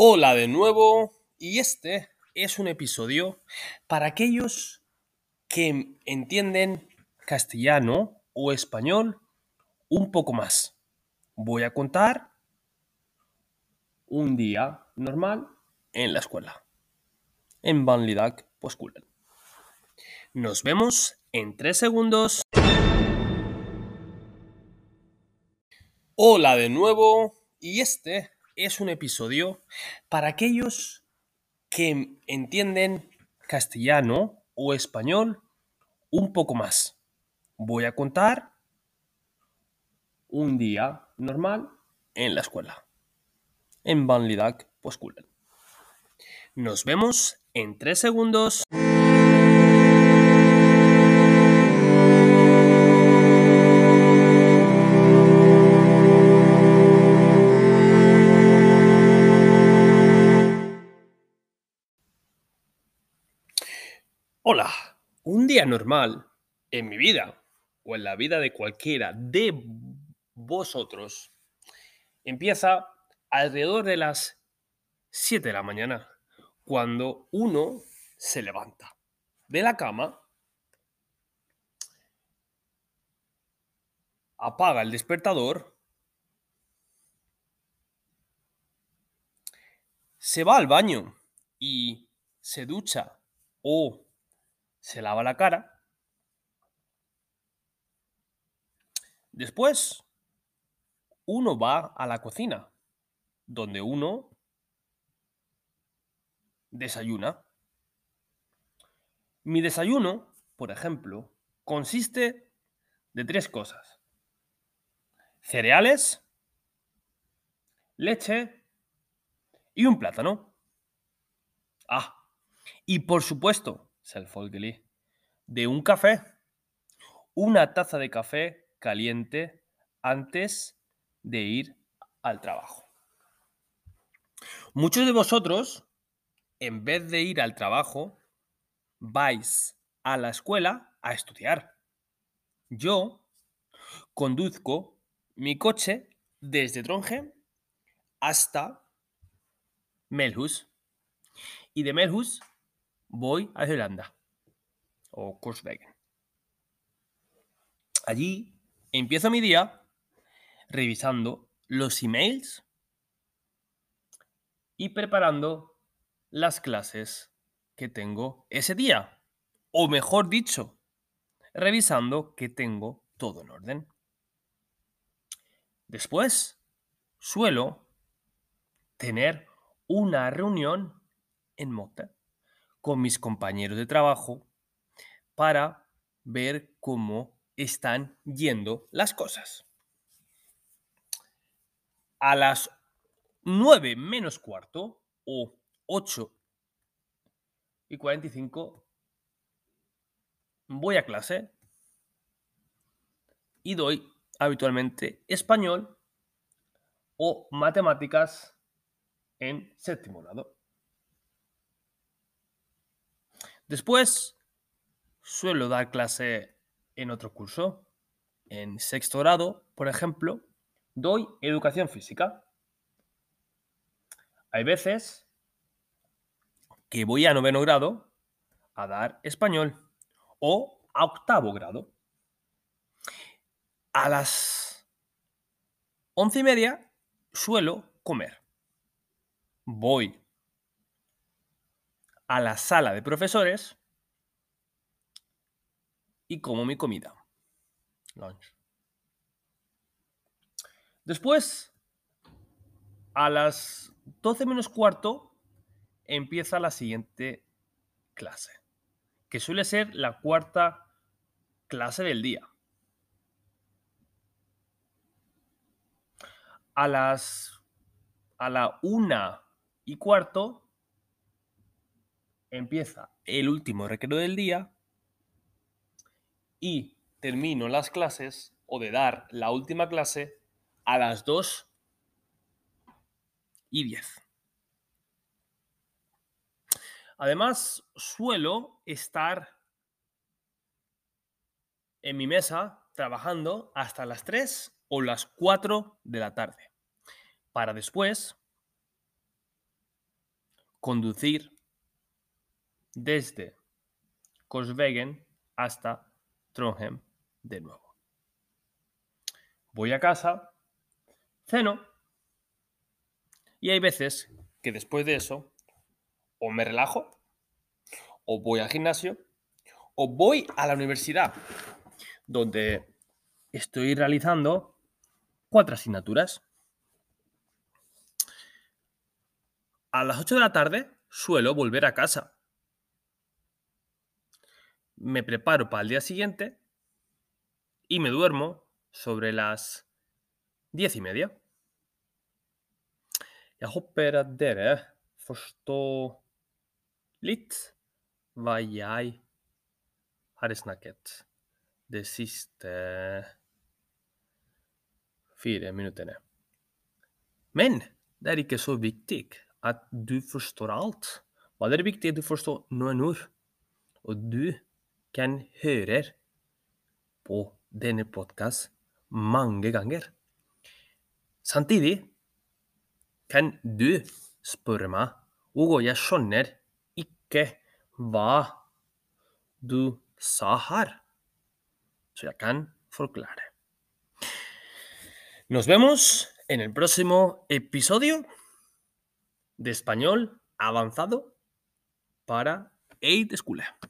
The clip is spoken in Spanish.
Hola de nuevo y este es un episodio para aquellos que entienden castellano o español un poco más. Voy a contar un día normal en la escuela, en Vanlidag på skolan. Nos vemos en tres segundos. Hola de nuevo y este es un episodio para aquellos que entienden castellano o español un poco más. Voy a contar un día normal en la escuela, en Vanlidag på skolan. Nos vemos en tres segundos. Hola, un día normal en mi vida o en la vida de cualquiera de vosotros empieza alrededor de las 7 de la mañana, cuando uno se levanta de la cama, apaga el despertador, se va al baño y se ducha o se lava la cara. Después, uno va a la cocina, donde uno desayuna. Mi desayuno, por ejemplo, consiste de tres cosas. Cereales, leche y un plátano. Ah, y por supuesto, De un café. Una taza de café caliente antes de ir al trabajo. Muchos de vosotros, en vez de ir al trabajo, vais a la escuela a estudiar. Yo conduzco mi coche desde Trondheim hasta Melhus. Y de Melhus voy a Irlanda o Korsvegen. Allí empiezo mi día revisando los emails y preparando las clases que tengo ese día. O mejor dicho, revisando que tengo todo en orden. Después, suelo tener una reunión en Mota con mis compañeros de trabajo para ver cómo están yendo las cosas. A las 9 menos cuarto o 8 y 45 voy a clase y doy habitualmente español o matemáticas en séptimo grado. Después suelo dar clase en otro curso. En sexto grado, por ejemplo, doy educación física. Hay veces que voy a noveno grado a dar español o a octavo grado. A las once y media suelo comer. Voy a la sala de profesores y como mi comida. Lunch. Después, a las 12 menos cuarto, empieza la siguiente clase, que suele ser la cuarta clase del día. A las a la una y cuarto empieza el último recreo del día y termino las clases o de dar la última clase a las 2 y 10. Además, suelo estar en mi mesa trabajando hasta las 3 o las 4 de la tarde, para después conducir desde Korsvegen hasta Trondheim de nuevo. Voy a casa, ceno y hay veces que después de eso o me relajo o voy al gimnasio o voy a la universidad donde estoy realizando cuatro asignaturas. A las 8 de la tarde suelo volver a casa. Me preparo para el día siguiente y me duermo sobre las diez y media. Jeg håper at dere forstår litt hva jeg har snakket de siste fire minuttene. Men det er ikke så viktig at du forstår alt. Hva det er viktig at du forstår noen ord, og du kan høre på denne podkast mange ganger. Samtidig kan du spørre meg, og jeg skjønner ikke hva du sa her. Så jeg kan forklare. Nos vemos en el próximo episodio de español avanzado para 8 School.